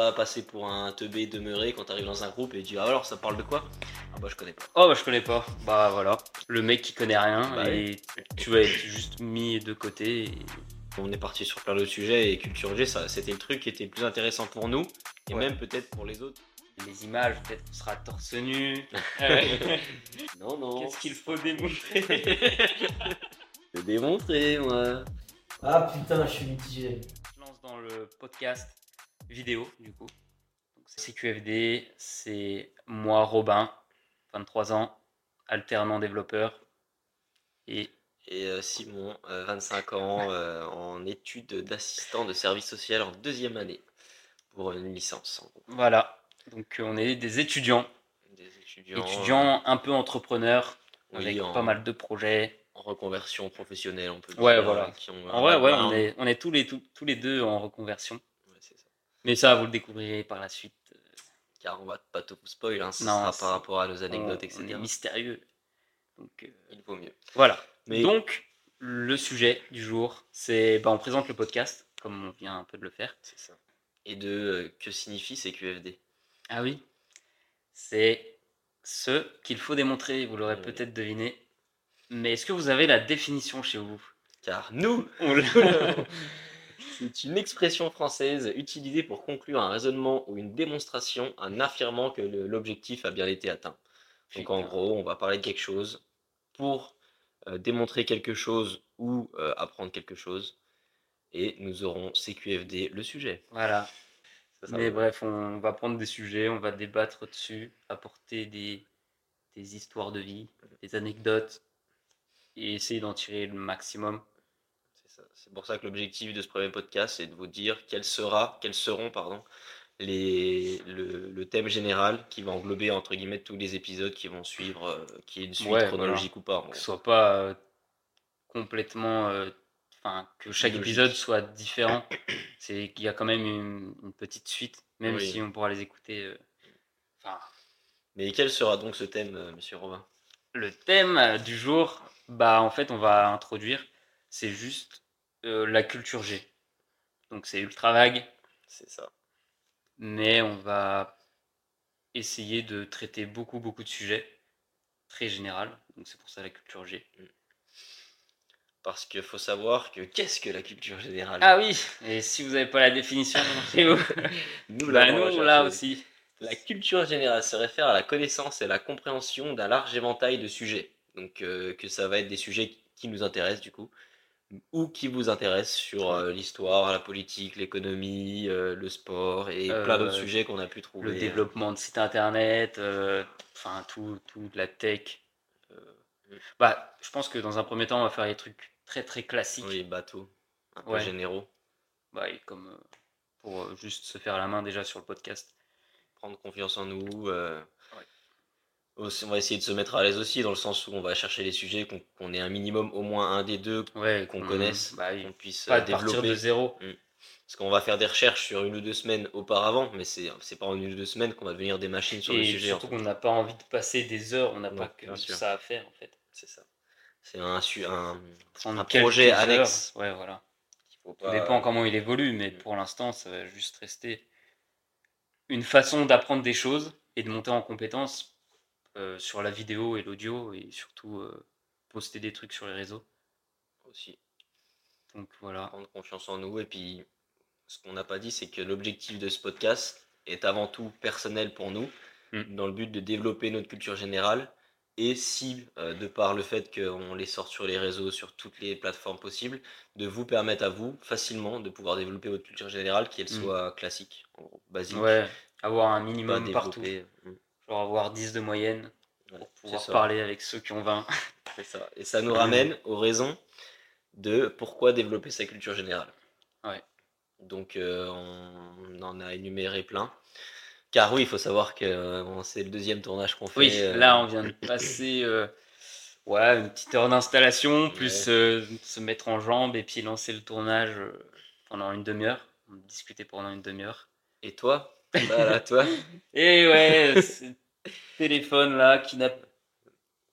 pas passer pour un teubé demeuré quand t'arrives dans un groupe et tu dis ah alors ça parle de quoi? Ah bah je connais pas. Oh bah je connais pas. Bah voilà. Le mec qui connaît rien Bah et tu vas être juste mis de côté. et- On est parti sur plein d'autres sujets et Culture G, ça, c'était le truc qui était le plus intéressant pour nous et Ouais. même peut-être pour les autres. Les images, peut-être qu'on sera torse nu. Non, non. Qu'est-ce qu'il faut démontrer? Je vais démontrer, moi. Ah putain, je suis mitigé. Je lance dans le podcast vidéo du coup. C'est CQFD, c'est moi Robin, 23 ans, alternant développeur. Et Et euh, Simon, euh, 25 ans, euh, en études d'assistant de service social en deuxième année pour une licence. voilà. Donc euh, on est des étudiants, Des étudiants, étudiants un peu entrepreneurs, oui, avec en, pas mal de projets. en reconversion professionnelle, on peut Ouais, dire. voilà. euh, qui ont En vrai, ouais, on est, on est tous, les, tous, tous les deux en reconversion. Ça. Mais ça, vous le découvrirez par la suite. Car on va pas tout spoil, hein, ce Non, sera par rapport à nos anecdotes, on etc. est mystérieux. Donc euh, Il vaut mieux. voilà. Mais Donc, le sujet du jour, c'est. Bah, on présente le podcast, comme on vient un peu de le faire. c'est ça. Et de euh, que signifie CQFD Ah oui C'est ce qu'il faut démontrer, vous l'aurez Oui. peut-être deviné. Mais est-ce que vous avez la définition chez vous? Car nous, On c'est une expression française utilisée pour conclure un raisonnement ou une démonstration en affirmant que l'objectif a bien été atteint. Donc en gros, on va parler de quelque chose pour euh, démontrer quelque chose ou euh, apprendre quelque chose. Et nous aurons CQFD le sujet. Voilà. Ça, ça Mais va. bref, on va prendre des sujets, on va débattre dessus, apporter des, des histoires de vie, des anecdotes, et essayer d'en tirer le maximum. C'est pour ça que l'objectif de ce premier podcast, c'est de vous dire quels, sera, quels seront pardon, les, le, le thème général qui va englober entre guillemets tous les épisodes qui vont suivre, euh, qui est une suite Ouais, chronologique ou pas. Que ce soit pas euh, complètement. euh, Enfin, que chaque Logique. épisode soit différent. C'est qu'il y a quand même une, une petite suite, même Oui. si on pourra les écouter. euh, Mais quel sera donc ce thème, monsieur Robin? Le thème du jour, bah en fait on va introduire, c'est juste euh, la culture G. Donc c'est ultra vague, C'est ça. mais on va essayer de traiter beaucoup beaucoup de sujets très général. Donc c'est pour ça la culture G. Parce qu'il faut savoir que qu'est-ce que la culture générale? Ah oui, et si vous n'avez pas la définition chez vous, Nous, bah l'avons nous là recherché. aussi. La culture générale se réfère à la connaissance et la compréhension d'un large éventail de sujets. Donc euh, que ça va être des sujets qui nous intéressent du coup, ou qui vous intéressent sur euh, l'histoire, la politique, l'économie, euh, le sport et plein d'autres Euh, sujets qu'on a pu trouver. Le développement de sites internet, enfin tout, tout de la tech. Bah, je pense que dans un premier temps, on va faire des trucs très très classiques. Oui, bateaux, un peu Ouais. généraux. Bah, et comme pour juste se faire la main déjà sur le podcast. Prendre confiance en nous. Ouais. On va essayer de se mettre à l'aise aussi, dans le sens où on va chercher les sujets, qu'on ait un minimum, au moins un des deux, Ouais, qu'on connaisse, Bah, qu'on puisse Pas euh, de partir développer. de zéro. Parce qu'on va faire des recherches sur une ou deux semaines auparavant, mais c'est pas en une ou deux semaines qu'on va devenir des machines sur le Et sujet. en surtout qu'on n'a pas envie de passer des heures, on n'a pas que ça à faire en fait. C'est ça. C'est un, un, un projet heures, annexe. Ouais, voilà. Tout pas- dépend comment il évolue, mais Mm. pour l'instant, ça va juste rester une façon d'apprendre des choses et de monter en compétences sur la vidéo et l'audio et surtout euh, poster des trucs sur les réseaux. aussi Donc voilà. prendre confiance en nous. Et puis, ce qu'on n'a pas dit, c'est que l'objectif de ce podcast est avant tout personnel pour nous, Mm. dans le but de développer notre culture générale. Et si, euh, de par le fait qu'on les sorte sur les réseaux, sur toutes les plateformes possibles, de vous permettre à vous facilement de pouvoir développer votre culture générale, qu'elle Mm. soit classique, en gros, basique, Ouais, avoir un minimum partout. Mm. Genre avoir 10 de moyenne pour pouvoir parler avec ceux qui ont 20. C'est ça. Et ça nous ramène aux raisons de pourquoi développer sa culture générale. Ouais. Donc euh, on en a énuméré plein. Car oui, il faut savoir que euh, c'est le deuxième tournage qu'on fait. Oui, euh, là on vient de passer euh, ouais, une petite heure d'installation, plus euh, se mettre en jambes et puis lancer le tournage euh, pendant une demi-heure. On discutait pendant une demi-heure. Et toi? Voilà, toi? Et ouais, téléphone là qui n'a.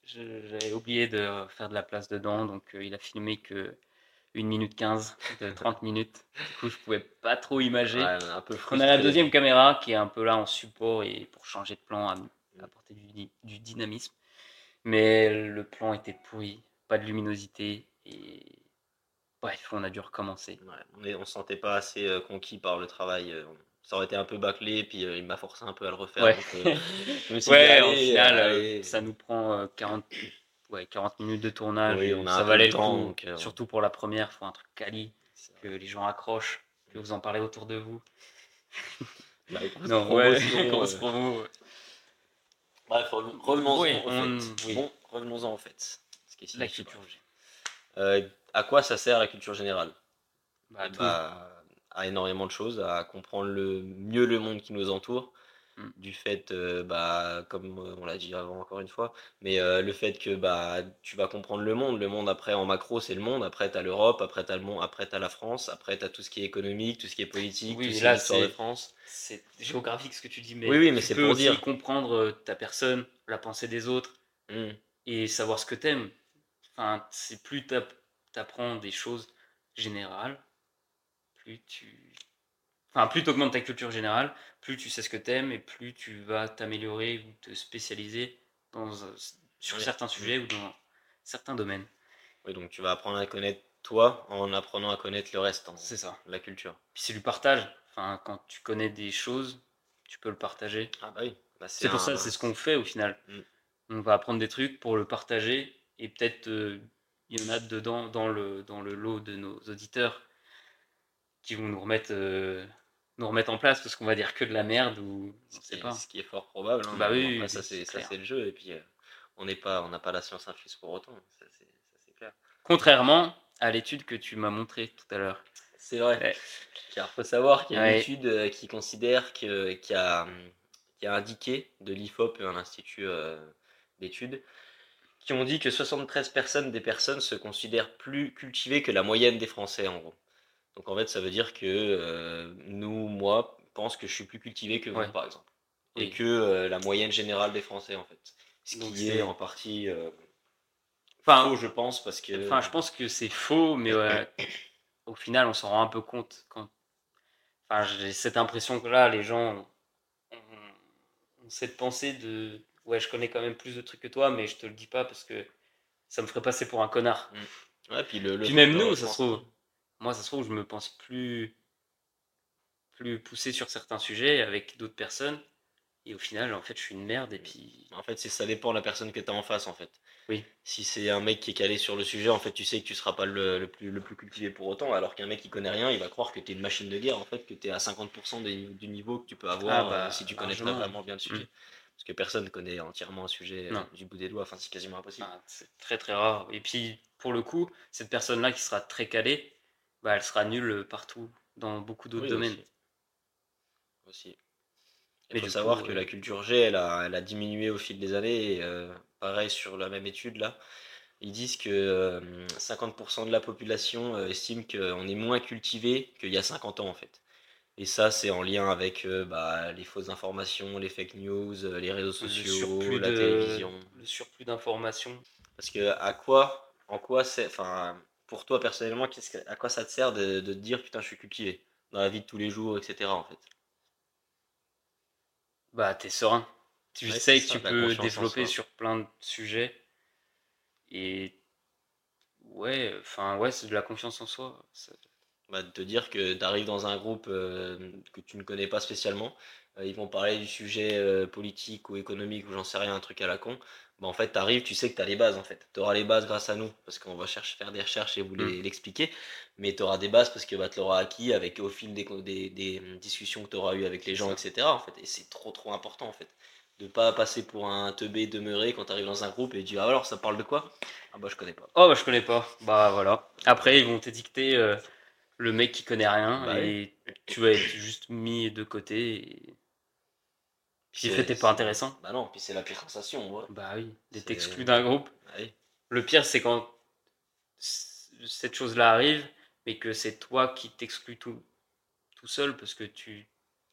J'avais oublié de faire de la place dedans, donc euh, il a filmé que 1 minute 15 de 30 minutes. Du coup, je pouvais pas trop imager. Ouais, un peu On a la deuxième caméra qui est un peu là en support et pour changer de plan, à- apporter du, di- du dynamisme. Mais le plan était pourri, pas de luminosité et bref, on a dû recommencer. Ouais, on se sentait pas assez euh, conquis par le travail. euh, ça aurait été un peu bâclé, puis euh, il m'a forcé un peu à le refaire. Ouais. donc, euh, je me suis Ouais, dit, au allez, final, euh, allez. ça nous prend euh, 40, ouais, 40 minutes de tournage. Oui, on a ça valait le temps, coup. donc, euh, Surtout pour la première, faut un truc quali, que les gens accrochent, que vous en parlez autour de vous. Bah, Non, ouais, promotion, commence euh, pour vous. Bref, revenons- revenons-en Oui, on- fait. oui. Bon, revenons-en au fait. Ce qui est La culture. Euh, à quoi ça sert la culture générale? Bah, Eh tout. bah, à énormément de choses, à comprendre le mieux le monde qui nous entoure, Mm. du fait, euh, bah, comme euh, on l'a dit avant encore une fois, mais euh, le fait que bah, tu vas comprendre le monde, le monde après en macro c'est le monde, après tu as l'Europe, après tu as le monde, après tu la France, après tu as tout ce qui est économique, tout ce qui est politique, Oui, tout ce qui est l'histoire de France. c'est géographique ce que tu dis, mais, Oui, oui, mais tu peux pour aussi dire. comprendre ta personne, la pensée des autres Mm. et savoir ce que t'aimes. Enfin, c'est plus t'app- t'apprends des choses générales, plus tu, enfin, plus t'augmentes ta culture générale, plus tu sais ce que t'aimes et plus tu vas t'améliorer ou te spécialiser dans, un- sur Oui. certains sujets ou dans certains domaines. Oui, donc tu vas apprendre à connaître toi en apprenant à connaître le reste, C'est ça. la culture. Puis c'est du partage. Enfin, quand tu connais des choses, tu peux le partager. Ah bah oui. Bah, C'est pour un- ça, c'est ce qu'on fait au final. Mm. On va apprendre des trucs pour le partager et peut-être euh, il y en a dedans dans le, dans le lot de nos auditeurs qui vont nous remettre, euh, nous remettre en place parce qu'on va dire que de la merde ou on Ce qui, sait est, pas. ce qui est fort probable. hein, Bah oui, après, ça c'est ça c'est le jeu et puis euh, on n'est pas on n'a pas la science infuse pour autant. Ça c'est clair. Contrairement à l'étude que tu m'as montrée tout à l'heure. C'est vrai. Ouais. Car faut savoir qu'il y a une Ouais. étude euh, qui considère que qui a qui a indiqué de l'IFOP, un institut euh, d'études, qui ont dit que 73 personnes des personnes se considèrent plus cultivées que la moyenne des Français en gros. Donc en fait, ça veut dire que euh, nous, moi, pense que je suis plus cultivé que vous, Ouais. par exemple. Et que euh, la moyenne générale des Français, en fait. Ce Donc qui est en partie euh, Enfin, faux, je pense, parce que. Enfin, je pense que c'est faux, mais ouais, au final, on s'en rend un peu compte. Quand... Enfin, j'ai cette impression que là, les gens ont, ont cette pensée de ouais, je connais quand même plus de trucs que toi, mais je te le dis pas parce que ça me ferait passer pour un connard. Ouais, puis le, le Puis même nous, ça se trouve, moi, ça se trouve, je me pense plus plus poussé sur certains sujets avec d'autres personnes, et au final, en fait, je suis une merde. Et puis, En fait, c'est ça dépend de la personne que tu as en face, en fait. Oui. Si c'est un mec qui est calé sur le sujet, en fait, tu sais que tu seras pas le, le plus, le plus cultivé pour autant, alors qu'un mec qui connaît rien, il va croire que tu es une machine de guerre, en fait, que tu es à 50% des- du niveau que tu peux avoir Ah bah, euh, si tu connais largement. vraiment bien le sujet. Mm. Parce que personne connaît entièrement un sujet euh, Non. du bout des doigts, enfin, c'est quasiment impossible. Enfin, c'est très très rare. Et puis, pour le coup, cette personne-là qui sera très calée, bah, elle sera nulle partout, dans beaucoup d'autres Oui, domaines. aussi. Aussi. Il faut savoir coup, que euh, la culture G, elle a, elle a diminué au fil des années. Et, euh, pareil sur la même étude là, ils disent que euh, 50% de la population euh, estime qu'on est moins cultivé qu'il y a 50 ans en fait. Et ça, c'est en lien avec euh, bah, les fausses informations, les fake news, euh, les réseaux sociaux, la de- télévision. Le surplus d'informations. Parce que à quoi, en quoi c'est, enfin, pour toi personnellement, que- à quoi ça te sert de, de te dire putain, je suis cultivé dans la vie de tous les jours, etc. En fait? Bah, t'es serein. Tu Ouais, sais que ça, tu peux développer sur plein de sujets. Et ouais, enfin, ouais, c'est de la confiance en soi. Bah, de te dire que tu arrives dans un groupe euh, que tu ne connais pas spécialement, euh, ils vont parler du sujet euh, politique ou économique ou j'en sais rien, un truc à la con. Bah, en fait, tu arrives, tu sais que tu as les bases en fait. Tu auras les bases grâce à nous parce qu'on va chercher, faire des recherches et vous les- l'expliquer. Mais tu auras des bases parce que bah, tu l'auras acquis avec au fil des, des, des, hum, discussions que tu auras eues avec les gens, etc. En fait. Et c'est trop trop important en fait. De pas passer pour un teubé demeuré quand tu arrives dans un groupe et dis ah, alors ça parle de quoi? Ah bah je connais pas. Oh, bah, je connais pas. Bah, voilà. Après, ils vont t'édicter euh, le mec qui connaît rien Bah et tu vas être juste mis de côté. Et... Puis, C'est- pas intéressant. Bah non, puis c'est la pire sensation. Ouais. Bah oui, d'être exclu d'un groupe. Ouais. Le pire, c'est quand cette chose-là arrive, mais que c'est toi qui t'exclus tout, tout seul parce que tu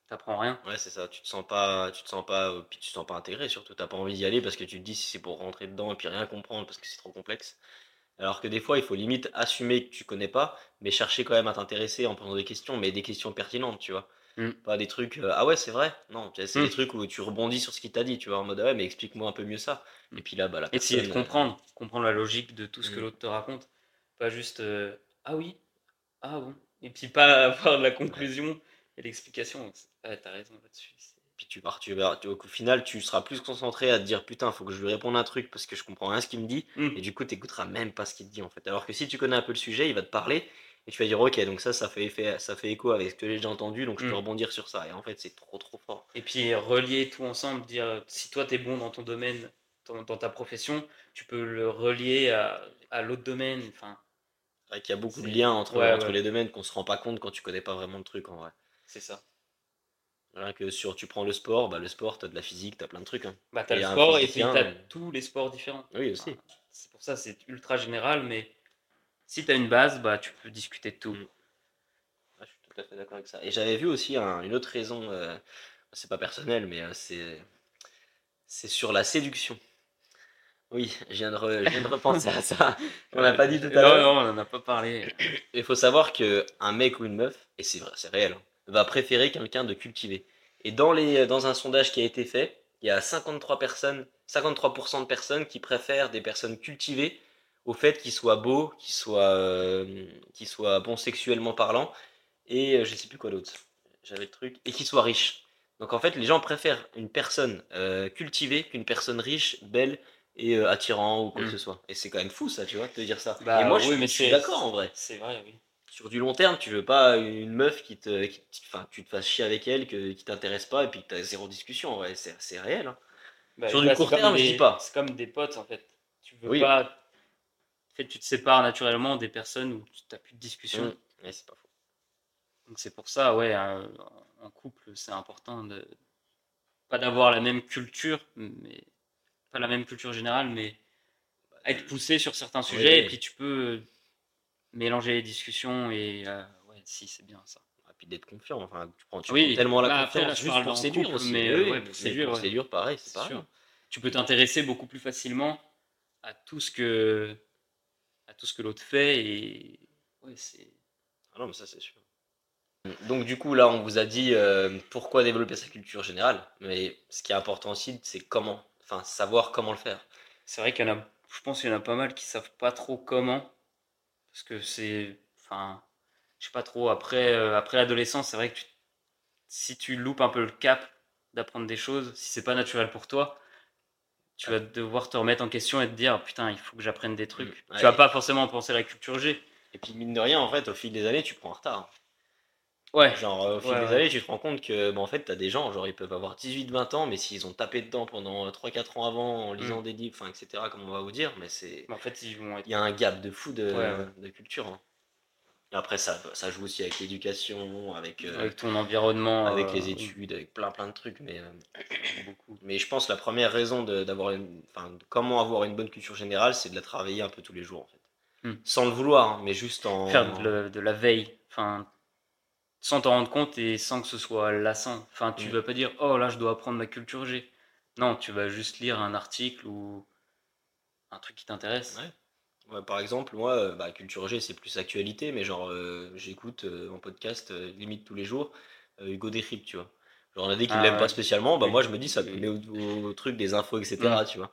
t'apprends rien. Ouais, c'est ça. Tu te sens pas, tu te sens pas, euh, puis tu te sens pas intégré. Surtout, t'as pas envie d'y aller parce que tu te dis si c'est pour rentrer dedans et puis rien comprendre parce que c'est trop complexe. Alors que des fois, il faut limite assumer que tu connais pas, mais chercher quand même à t'intéresser en posant des questions, mais des questions pertinentes, tu vois. Mm. Pas des trucs, euh, ah ouais, c'est vrai? Non, c'est Mm. des trucs où tu rebondis sur ce qu'il t'a dit, tu vois, en mode, ah ouais, mais explique-moi un peu mieux ça. Mm. Et puis là, bah, la Essayer de personne, comprendre, comprendre la logique de tout ce que Mm. l'autre te raconte. Pas juste euh, ah oui, ah bon? Et puis pas avoir la conclusion et l'explication. Ouais, t'as raison là-dessus. Puis tu pars, tu tu- au final, tu seras plus concentré à te dire putain, faut que je lui réponde un truc parce que je comprends rien ce qu'il me dit. Mm. Et du coup, t'écouteras même pas ce qu'il te dit en fait. Alors que si tu connais un peu le sujet, il va te parler et tu vas dire ok, donc ça, ça fait, effet, ça fait écho avec ce que j'ai déjà entendu, donc je peux Mm. rebondir sur ça. Et en fait, c'est trop trop fort. Et puis relier tout ensemble, dire si toi t'es bon dans ton domaine, dans, dans ta profession, tu peux le relier à, à l'autre domaine. Enfin, vrai qu'il y a beaucoup de liens entre, ouais, entre ouais. les domaines qu'on se rend pas compte quand tu connais pas vraiment le truc en vrai. c'est ça. Rien que sur, tu prends le sport, bah le sport, t'as de la physique, t'as plein de trucs. hein. Bah, t'as le sport et puis t'as euh, tous les sports différents. Oui, aussi. Enfin, c'est pour ça c'est ultra général, mais si t'as une base, bah tu peux discuter de tout. Mm. Ah, je suis tout à fait d'accord avec ça. Et j'avais vu aussi un- une autre raison, euh, c'est pas personnel, mais euh, c'est c'est sur la séduction. Oui, je viens de, re- je viens de repenser à ça. On l'a pas dit tout à Non, l'heure. non, on en a pas parlé. Il faut savoir que un mec ou une meuf, et c'est vrai, c'est réel, hein, va préférer quelqu'un de cultivé. Et dans, les, dans un sondage qui a été fait, il y a 53 personnes, 53% de personnes qui préfèrent des personnes cultivées au fait qu'ils soient beaux, qu'ils soient, euh, soient bons sexuellement parlant, et euh, je sais plus quoi d'autre. J'avais le truc. Et qu'ils soient riches. Donc en fait, les gens préfèrent une personne euh, cultivée qu'une personne riche, belle et euh, attirant ou quoi que ce soit. Et c'est quand même fou ça, tu vois, de te dire ça. Bah, et moi, je, oui, suis- mais je suis c'est- d'accord en vrai C'est vrai, oui. sur du long terme, tu veux pas une meuf qui te, qui- enfin, tu te fasses chier avec elle, que, qui t'intéresse pas, et puis que t'as zéro discussion. Ouais, c'est, réel. hein. Bah, Sur du court terme, je dis pas. C'est comme des potes en fait. Tu veux Oui. pas. En fait, tu te sépares naturellement des personnes où tu n'as plus de discussion. Mm. Ouais, c'est pas faux. Donc c'est pour ça, ouais, un- en couple, c'est important de pas d'avoir la même culture, mais pas la même culture générale, mais être poussé sur certains sujets et puis tu peux mélanger les discussions et euh, ouais, si c'est bien ça. Et puis d'être confiant. Enfin, tu prends, tu Oui. prends tellement la Bah, confiance là, je juste pour séduire couple, aussi. mais, Oui, ouais, pour séduire, ouais. pareil, c'est pareil. sûr. Tu peux t'intéresser beaucoup plus facilement à tout ce que à tout ce que l'autre fait et ouais, c'est Ah non, mais ça, c'est sûr. Donc, du coup, là, on vous a dit euh, pourquoi développer sa culture générale. Mais ce qui est important aussi, c'est comment. Enfin, savoir comment le faire. C'est vrai qu'il y en a, je pense qu'il y en a pas mal qui savent pas trop comment, parce que c'est, enfin, je sais pas trop. Après, euh, après l'adolescence, c'est vrai que tu- si tu loupes un peu le cap d'apprendre des choses, si c'est pas naturel pour toi, tu vas devoir te remettre en question et te dire putain, il faut que j'apprenne des trucs. Mm, ouais. Tu vas pas forcément penser à la culture G. Et puis, mine de rien, en fait, au fil des années, tu prends en retard. Ouais. Genre, euh, au fil Ouais, des ouais. années, tu te rends compte que, bah, en fait, t'as des gens, genre, ils peuvent avoir 18-20 ans, mais s'ils ont tapé dedans pendant 3-4 ans avant, en lisant Mm. des livres, enfin, etc., comme on va vous dire, mais c'est. En fait, ils vont être. Il y a un gap de fou de, Ouais, ouais. de culture. hein. Après, ça, ça joue aussi avec l'éducation, avec, euh, avec ton environnement. avec euh, les études, avec plein plein de trucs. Mais, euh, beaucoup. mais je pense que la première raison de- d'avoir comment avoir une bonne culture générale, c'est de la travailler un peu tous les jours, en fait. Mm. Sans le vouloir, hein, mais juste en. Faire de, le- de la veille, enfin, sans t'en rendre compte et sans que ce soit lassant. Enfin, tu Mm. vas pas dire, oh là, je dois apprendre ma culture G. Non, tu vas juste lire un article ou un truc qui t'intéresse. Ouais. Ouais, par exemple, moi, euh, bah, Culture G, c'est plus actualité, mais genre, euh, j'écoute euh, en podcast limite tous les jours Hugo Décrypte, tu vois. Genre, on a dit qu'il Ah l'aime ouais. pas spécialement, bah Oui. moi, je me dis, ça te met au, au truc des infos, etc., Mm. tu vois.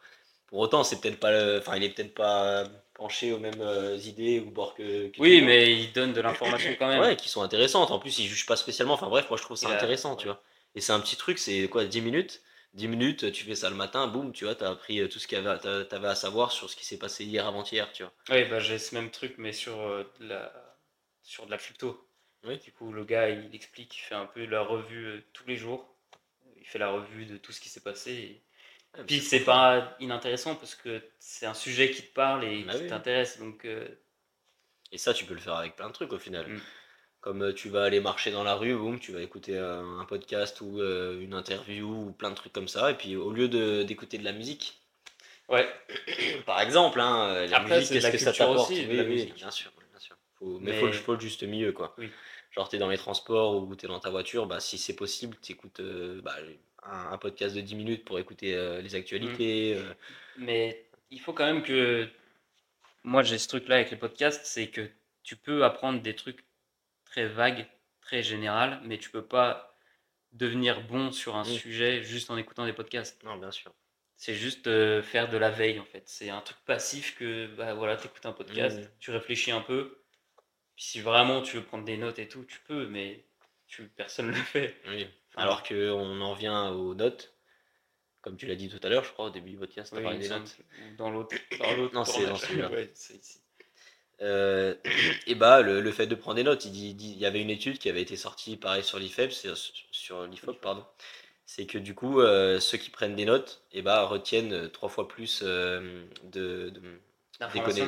Pour autant, c'est peut-être pas, le- enfin, il est peut-être pas penché aux mêmes idées ou bord que, Oui, monde. mais il donne de l'information quand même. Ouais, qui sont intéressantes. En plus, il juge pas spécialement. Enfin, bref, moi, je trouve ça intéressant, tu vois. Et c'est un petit truc, c'est quoi, 10 minutes? 10 minutes, tu fais ça le matin, boum, tu vois, t'as appris euh, tout ce qu'il y avait, t'a- t'avais à savoir sur ce qui s'est passé hier, avant-hier, tu vois. Oui, bah, j'ai ce même truc, mais sur, euh, de, la, sur de la crypto. Oui. Du coup, le gars, il explique, il fait un peu la revue euh, tous les jours. Il fait la revue de tout ce qui s'est passé. et- Ouais, Puis c'est pas inintéressant parce que c'est un sujet qui te parle et Bah qui oui. t'intéresse. Donc, euh, Et ça, tu peux le faire avec plein de trucs au final. Mm. Comme euh, tu vas aller marcher dans la rue, boum, tu vas écouter euh, un podcast ou euh, une interview ou plein de trucs comme ça. Et puis au lieu de- d'écouter de la musique, ouais, par exemple, hein, la Après, musique, qu'est-ce que ça t'apporte? Oui, la oui, musique. bien sûr, bien sûr. Faut- mais Mais- faut, le- faut le juste milieu, quoi. Oui. Genre, t'es dans les transports ou t'es dans ta voiture, bah, si c'est possible, t'écoutes euh, bah, un, un podcast de 10 minutes pour écouter euh, les actualités. Mm. euh, mais il faut quand même que moi j'ai ce truc-là avec les podcasts, c'est que tu peux apprendre des trucs très vagues, très général, mais tu peux pas devenir bon sur un Mm. sujet juste en écoutant des podcasts. Non, bien sûr. C'est juste euh, faire de la veille en fait. C'est un truc passif que bah voilà, t'écoutes un podcast, Mm. tu réfléchis un peu. Puis si vraiment tu veux prendre des notes et tout, tu peux, mais tu personne le fait. Oui. Alors qu'on en vient aux notes, comme tu l'as dit tout à l'heure, je crois, au début du podcast, tu oui, des notes. que- dans l'autre. Dans l'autre Non, c'est dans celui-là. Ouais, c'est ici. Euh, et bah, le, le fait de prendre des notes, il, dit, y avait une étude qui avait été sortie, pareil, sur l'IFEP, c'est- sur l'IFOP, pardon. C'est que du coup, euh, ceux qui prennent des notes, et bah, retiennent euh, trois fois plus euh, de,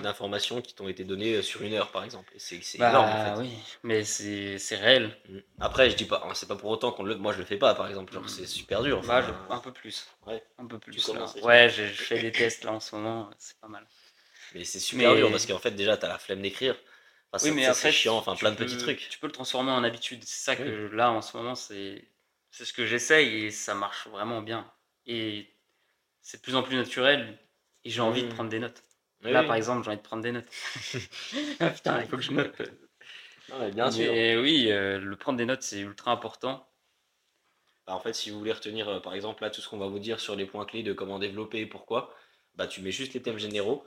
d'informations qui t'ont été données sur une heure, par exemple. C'est Bah, énorme, en fait. oui, mais c'est réel. Mm. Après, je dis pas, c'est pas pour autant qu'on le. Moi, je le fais pas, par exemple. Genre, Mm. c'est super dur. Bah, je- un peu plus. Ouais. Un peu plus. là. Ouais, je, je fais des tests là en ce moment, c'est pas mal. Mais c'est super Mais- dur parce qu'en fait, déjà, t'as la flemme d'écrire. Enfin, Oui, mais c'est chiant, enfin, plein de peux- petits trucs. Tu peux le transformer en habitude. C'est ça que là, en ce moment, c'est c'est ce que j'essaye et ça marche vraiment bien. Et c'est de plus en plus naturel et j'ai envie de Mm. prendre des notes. Oui, là, oui. par exemple, j'ai envie de prendre des notes. ah putain, il faut que je note. Non, mais bien sûr. Mais oui, euh, le prendre des notes, c'est ultra important. Bah, en fait, si vous voulez retenir, euh, par exemple, là, tout ce qu'on va vous dire sur les points clés de comment développer et pourquoi, bah, tu mets juste les thèmes généraux.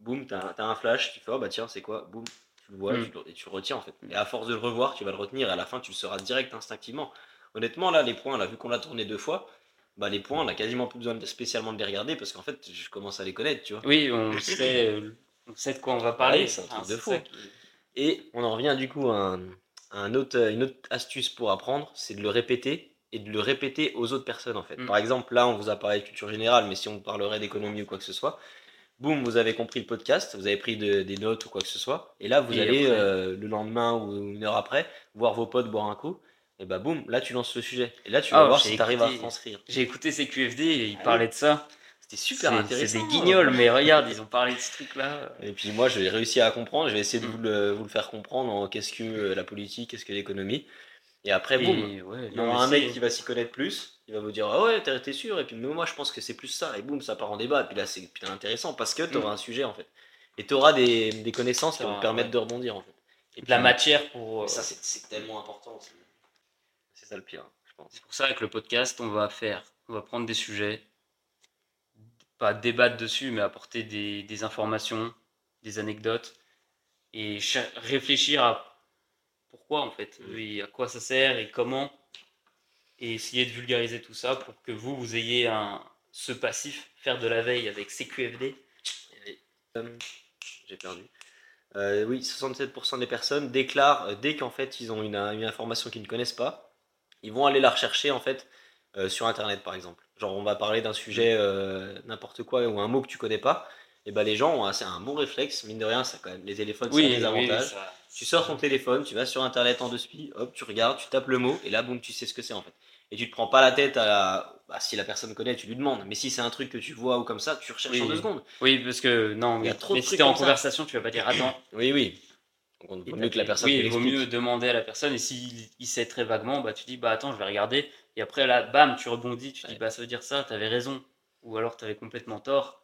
Boum, t'as as un flash, tu fais, oh, bah tiens, c'est quoi? Boum, tu le vois Mm. tu le- et tu le retiens en fait. Et à force de le revoir, tu vas le retenir et à la fin, tu le sauras direct instinctivement. Honnêtement, là, les points, là, vu qu'on l'a tourné deux fois, bah, les points, on a quasiment plus besoin de- spécialement de les regarder parce qu'en fait, je commence à les connaître, tu vois. Oui, on sait, on sait de quoi on va parler. Ouais, c'est un truc de fou. qui- Et on en revient du coup à, un- à un autre, une autre astuce pour apprendre, c'est de le répéter et de le répéter aux autres personnes en fait. Mm. Par exemple, là on vous a parlé de culture générale, mais si on parlerait d'économie ou quoi que ce soit, boum, vous avez compris le podcast, vous avez pris de- des notes ou quoi que ce soit, et là vous Et allez après- euh, le lendemain ou une heure après voir vos potes boire un coup, et bah boum, là tu lances le sujet. Et là tu vas Ah, voir si tu arrives à transcrire. J'ai écouté ces QFD et ils Ah oui. parlaient de ça. C'était super intéressant. C'est des guignols, mais regarde, ils ont parlé de ce truc-là. Et puis moi, j'ai réussi à comprendre. Je vais essayer de Mm. vous le, vous le faire comprendre en qu'est-ce que euh, la politique, qu'est-ce que l'économie. Et après, boum, ouais, il y aura un mec qui va s'y connaître plus. Il va vous dire Ah ouais, t'es sûr. Et puis mais moi, je pense que c'est plus ça. Et boum, ça part en débat. Et puis là, c'est intéressant parce que t'auras Mm. un sujet en fait. Et t'auras des, des connaissances qui vont te permettre ouais. de rebondir en fait. Et de la matière pour. euh, ça, c'est c'est tellement important. C'est ça le pire, je pense. C'est pour ça que le podcast, on va faire, on va prendre des sujets, pas débattre dessus, mais apporter des, des informations, des anecdotes, et réfléchir à pourquoi en fait, Mm. et à quoi ça sert et comment, et essayer de vulgariser tout ça pour que vous, vous ayez un, ce passif, faire de la veille avec CQFD. Euh, J'ai perdu. Euh, oui, 67% des personnes déclarent euh, dès qu'en fait ils ont une, une information qu'ils ne connaissent pas, ils vont aller la rechercher en fait euh, sur internet par exemple. Genre on va parler d'un sujet euh, n'importe quoi ou un mot que tu connais pas, et ben les gens ont assez un bon réflexe, mine de rien, ça quand même les téléphones ça a des avantages. ça- Tu sors ton téléphone, tu vas sur internet en deux spi, hop, tu regardes, tu tapes le mot et là boum, tu sais ce que c'est en fait. Et tu te prends pas la tête à la... bah, si la personne connaît, tu lui demandes. Mais si c'est un truc que tu vois ou comme ça, tu recherches Oui. en deux secondes. Oui, parce que non, Il y a mais, trop de mais si trucs t'es en ça. conversation, tu vas pas dire attends. Oui, oui. Donc, il vaut mieux que la personne Oui, il vaut mieux demander à la personne et s'il il sait très vaguement, bah tu dis bah attends, je vais regarder et après là, bam, tu rebondis, tu dis bah ça veut dire ça, t'avais raison ou alors t'avais complètement tort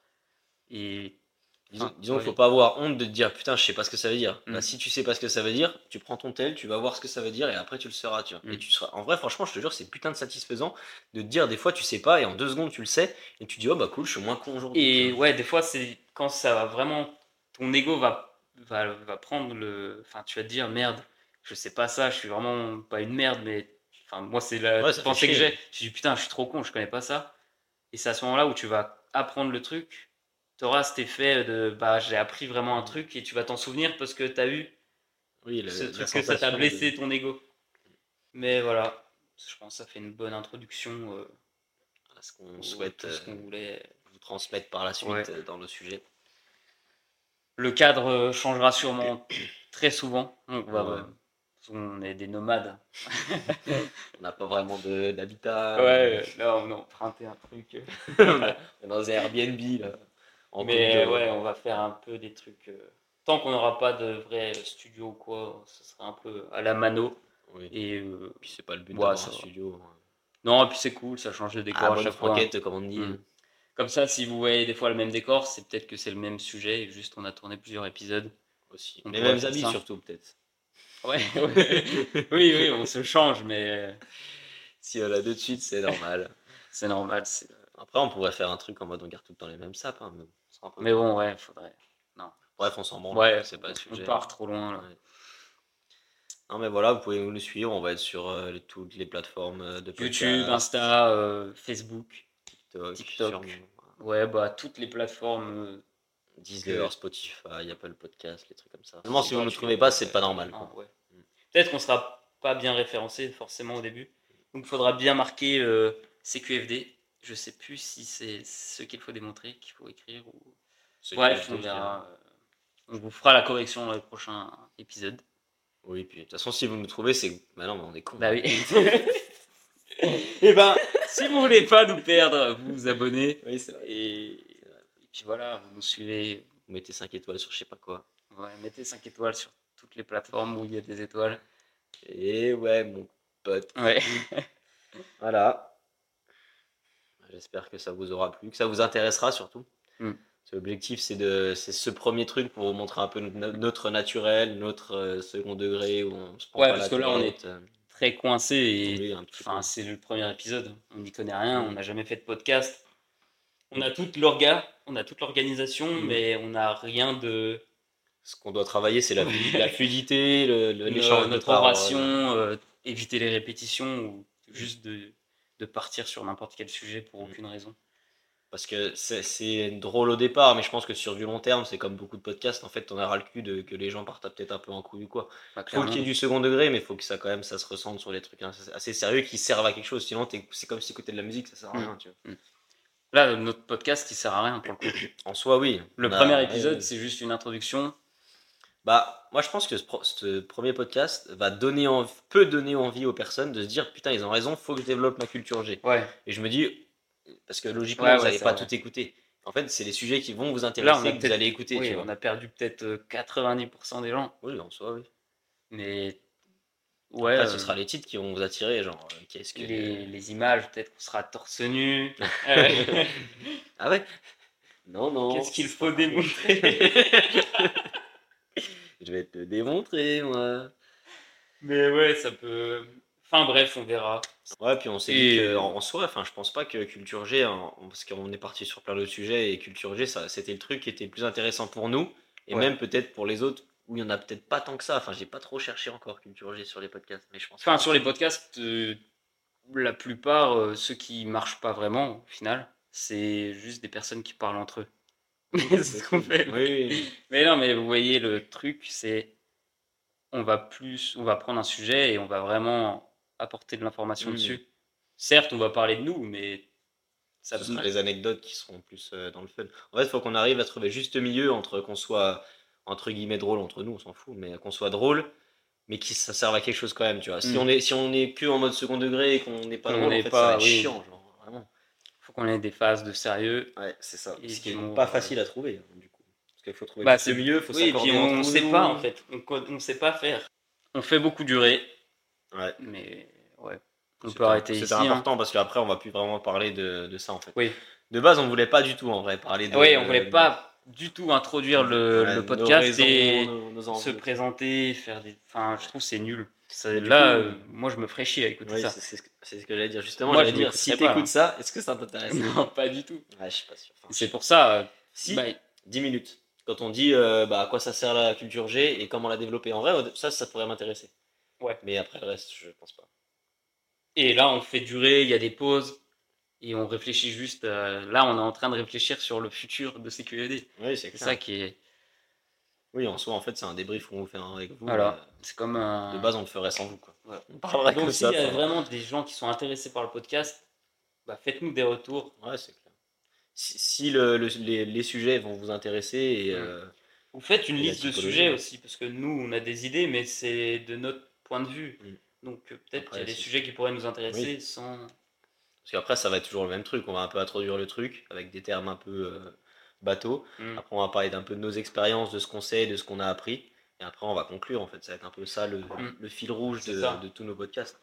et Disons, Enfin, disons faut pas avoir honte de te dire putain, je sais pas ce que ça veut dire. Mm. Bah, si tu sais pas ce que ça veut dire, tu prends ton tel, tu vas voir ce que ça veut dire et après tu le sauras. Tu vois. Mm. Et tu seras. En vrai, franchement, je te jure, c'est putain de satisfaisant de te dire des fois tu sais pas et en deux secondes tu le sais et tu dis oh bah cool, je suis moins con aujourd'hui. et ouais, des fois c'est quand ça va vraiment ton ego va va, va prendre le enfin tu vas te dire merde, je sais pas ça, je suis vraiment pas une merde mais enfin moi c'est la Ouais, pensée que j'ai. Je dis putain, je suis trop con, je connais pas ça. Et c'est à ce moment-là où tu vas apprendre le truc. Tu auras cet effet de bah j'ai appris vraiment un truc et tu vas t'en souvenir parce que tu as eu Oui, le- ce truc que ça t'a blessé de- ton ego. Mais voilà, je pense que ça fait une bonne introduction euh, à ce qu'on souhaite ce euh, qu'on voulait. vous transmettre par la suite Ouais. euh, dans le sujet. Le cadre euh, changera sûrement très souvent. On, va, Ouais. on est des nomades. On n'a pas vraiment d'habitat. Ouais, là on a emprunté un truc. on est dans un Airbnb là. En Mais d'Or. ouais, on va faire un peu des trucs. euh, Tant qu'on n'aura pas de vrai studio ou quoi, ce sera un peu à la mano. Oui. Et euh, Puis c'est pas le but Ouais, d'avoir un studio. Non, et puis c'est cool, ça change de décor Ah, à chaque fois. comme on dit. Mm. Comme ça, si vous voyez des fois le même décor, c'est peut-être que c'est le même sujet et juste on a tourné plusieurs épisodes. Aussi. On Les mêmes habits surtout, peut-être. Ouais, ouais. oui, oui, on se change, mais euh, Si on l'a deux de suite, c'est normal. c'est normal. Après, on pourrait faire un truc en mode on garde tout le temps les mêmes sapes. hein, un peu- Mais bon, ouais, faudrait. Bref, on s'en branle. Ouais, c'est pas le On sujet. part trop loin là. Ouais. Non, mais voilà, vous pouvez nous suivre. On va être sur euh, les- toutes les plateformes euh, de podcast, YouTube, Insta, euh, Facebook. TikTok, TikTok. Ouais, bah toutes les plateformes. Deezer, Spotify, Apple Podcast, les trucs comme ça. Vraiment, si vous ne nous trouvez pas, c'est pas normal. non, ouais. Peut-être qu'on sera pas bien référencé forcément au début. Donc il faudra bien marquer CQFD. Je sais plus si c'est ce qu'il faut démontrer, qu'il faut écrire ou. Bref, on verra. euh, On vous fera la correction dans les prochains épisodes. Oui, puis de toute façon, si vous nous trouvez, c'est. Bah non, mais on est con. Bah oui. Et ben, si vous voulez pas nous perdre, vous vous abonnez. Oui, c'est vrai. Et, et puis voilà, vous nous suivez. Vous mettez 5 étoiles sur je sais pas quoi. Ouais, mettez 5 étoiles sur toutes les plateformes où il y a des étoiles. Et ouais, mon pote. Ouais. Voilà. J'espère que ça vous aura plu, que ça vous intéressera surtout. Mm. L'objectif, c'est de, ce premier truc pour vous montrer un peu no- notre naturel, notre euh, second degré où on se prend Ouais, pas parce la que là, on tête, euh, Très coincé et Enfin, c'est le premier épisode. On n'y connaît rien. Mm. On n'a jamais fait de podcast. On a toute l'orga, on a toute l'organisation, Mm. mais on n'a rien de Ce qu'on doit travailler, c'est la, la fluidité, l'échange de notre oration, euh, éviter les répétitions ou juste de, de partir sur n'importe quel sujet pour Mm. aucune raison. Parce que c'est, drôle au départ, mais je pense que sur du long terme, c'est comme beaucoup de podcasts, en fait, on aura le cul de que les gens partent peut-être un peu en couille ou quoi. Pas faut qu'il y ait du second degré, mais faut que ça quand même ça se ressente sur les trucs assez assez sérieux qui servent à quelque chose. Sinon, c'est comme si écouter de la musique, ça sert à Mm. rien. Tu vois. Là, notre podcast, il sert à rien pour le coup. En soi, oui. Le a- premier ouais, épisode, ouais. c'est juste une introduction. Bah, moi, je pense que ce, premier podcast va donner en- peut donner envie aux personnes de se dire putain, ils ont raison, faut que je développe ma culture G. Ouais. Et je me dis, parce que logiquement, Ouais, vous n'allez pas vrai. tout écouter. En fait, c'est les sujets qui vont vous intéresser que vous allez écouter. Oui, tu vois. on a perdu peut-être euh, 90% des gens. Oui, en soi, oui. Mais ouais, Après, ce euh, sera les titres qui vont vous attirer, genre, euh, qu'est-ce que. les, les images, peut-être qu'on sera torse nu. Euh, Ah ouais Non, non. Qu'est-ce qu'il faut démontrer? Je vais te démontrer, moi. Mais ouais, ça peut. Enfin bref, on verra. Ouais, puis on s'est Et- dit que, en soi, enfin, je pense pas que Culture G, hein, parce qu'on est parti sur plein d'autres sujets, et Culture G, ça, c'était le truc qui était le plus intéressant pour nous, et Ouais. même peut-être pour les autres, où il y en a peut-être pas tant que ça. Enfin, j'ai pas trop cherché encore Culture G sur les podcasts, mais je pense. Enfin, sur les podcasts, euh, la plupart, euh, ceux qui marchent pas vraiment, au final, c'est juste des personnes qui parlent entre eux. c'est ce qu'on fait. Oui, oui. Mais non, mais vous voyez, le truc, c'est. On va plus. On va prendre un sujet et on va vraiment apporter de l'information Mhm. dessus. Certes, on va parler de nous, mais. Ça Ce sera les anecdotes qui seront plus euh, dans le fun. En fait, il faut qu'on arrive à trouver juste milieu entre qu'on soit entre guillemets drôle entre nous, on s'en fout, mais qu'on soit drôle, mais qui ça serve à quelque chose quand même, tu vois. Si Mm. on est si on est que en mode second degré et qu'on n'est pas drôle, en fait, pas, ça va être oui. chiant, genre vraiment. Qu'on ait des phases de sérieux. Ouais, c'est ça. Et Ce qui est d'humour, pas ouais. facile à trouver, hein, du coup. Parce qu'il faut trouver Bah, c'est- le milieu, faut Oui, et puis on, entre sait nous. pas en fait. On, on sait pas faire. On fait beaucoup durer, Ouais. mais ouais. On peut arrêter ici. hein. important parce qu'après on va plus vraiment parler de, de ça en fait. Oui. De base, on voulait pas du tout en vrai parler de. Oui, on voulait de- pas du tout introduire le, ouais, le podcast raisons, et nos- nos se présenter, faire des. Enfin, je trouve que c'est nul. Là, coup, euh, moi, je me ferais chier à écouter Oui, ça. c'est ce que, c'est ce que j'allais dire. Justement, Moi, j'allais dire, si t'écoutes ça, est-ce que ça t'intéresse Non, pas du tout. Ouais, je suis pas sûr. Enfin, C'est pour ça. euh, Si, bah, 10 minutes. Quand on dit euh, bah, à quoi ça sert la culture G et comment la développer. En vrai, ça, ça pourrait m'intéresser. Ouais. Mais après le reste, je pense pas. et là, on fait durer, il y a des pauses. Et on réfléchit juste. là, on est en train de réfléchir sur le futur de CQED. Oui, c'est ça qui est. Oui, en soi, en fait, c'est un débrief qu'on vous fait avec vous. Voilà. mais, C'est comme un. euh, De base, on le ferait sans vous. Quoi. Ouais. On parlerait Donc, comme s'il ça. y a vraiment des gens qui sont intéressés par le podcast, bah, faites-nous des retours. Ouais, c'est clair. Si, si le- le- les, les sujets vont vous intéresser et. Mm. euh, Vous faites une liste de sujets aussi, parce que nous, on a des idées, mais c'est de notre point de vue. Mm. Donc euh, peut-être qu'il y a des sujets qui pourraient nous intéresser sans. Parce qu'après, ça va être toujours le même truc. On va un peu introduire le truc avec des termes un peu euh, bateaux. Mm. Après, on va parler d'un peu de nos expériences, de ce qu'on sait, de ce qu'on a appris. Et après, on va conclure. En fait, ça va être un peu ça le, le fil rouge de, tous nos podcasts.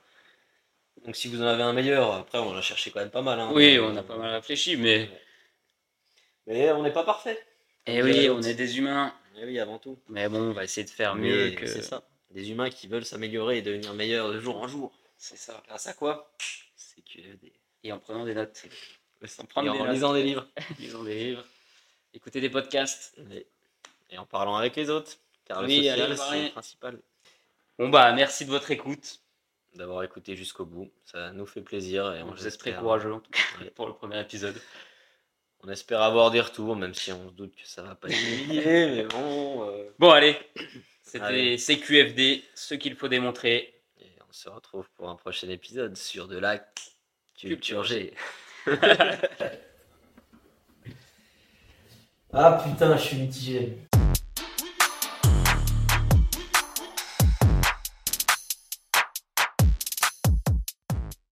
Donc, si vous en avez un meilleur, après, on a cherché quand même pas mal. hein. Oui, on a pas mal réfléchi, mais Mais on n'est pas parfait. Et Comme oui, on est des humains. Eh oui, avant tout. Mais bon, on va essayer de faire mieux que. C'est ça. Des humains qui veulent s'améliorer et devenir meilleurs de jour en jour. C'est ça. Grâce à quoi? C'est QFD. Et en prenant des notes. En des lisant des livres. Des livres. Écouter des podcasts. Et, et en parlant avec les autres. Car Oui, le social, c'est le principal. Bon bah, merci de votre écoute. D'avoir écouté jusqu'au bout. Ça nous fait plaisir. Et on Vous espère- courageux en tout cas Ouais. pour le premier épisode. On espère avoir des retours, même si on se doute que ça va pas être humilié, mais bon. euh, Bon, allez. C'était. CQFD, ce qu'il faut démontrer. Et on se retrouve pour un prochain épisode sur de la culture G. Ah putain, je suis mitigé.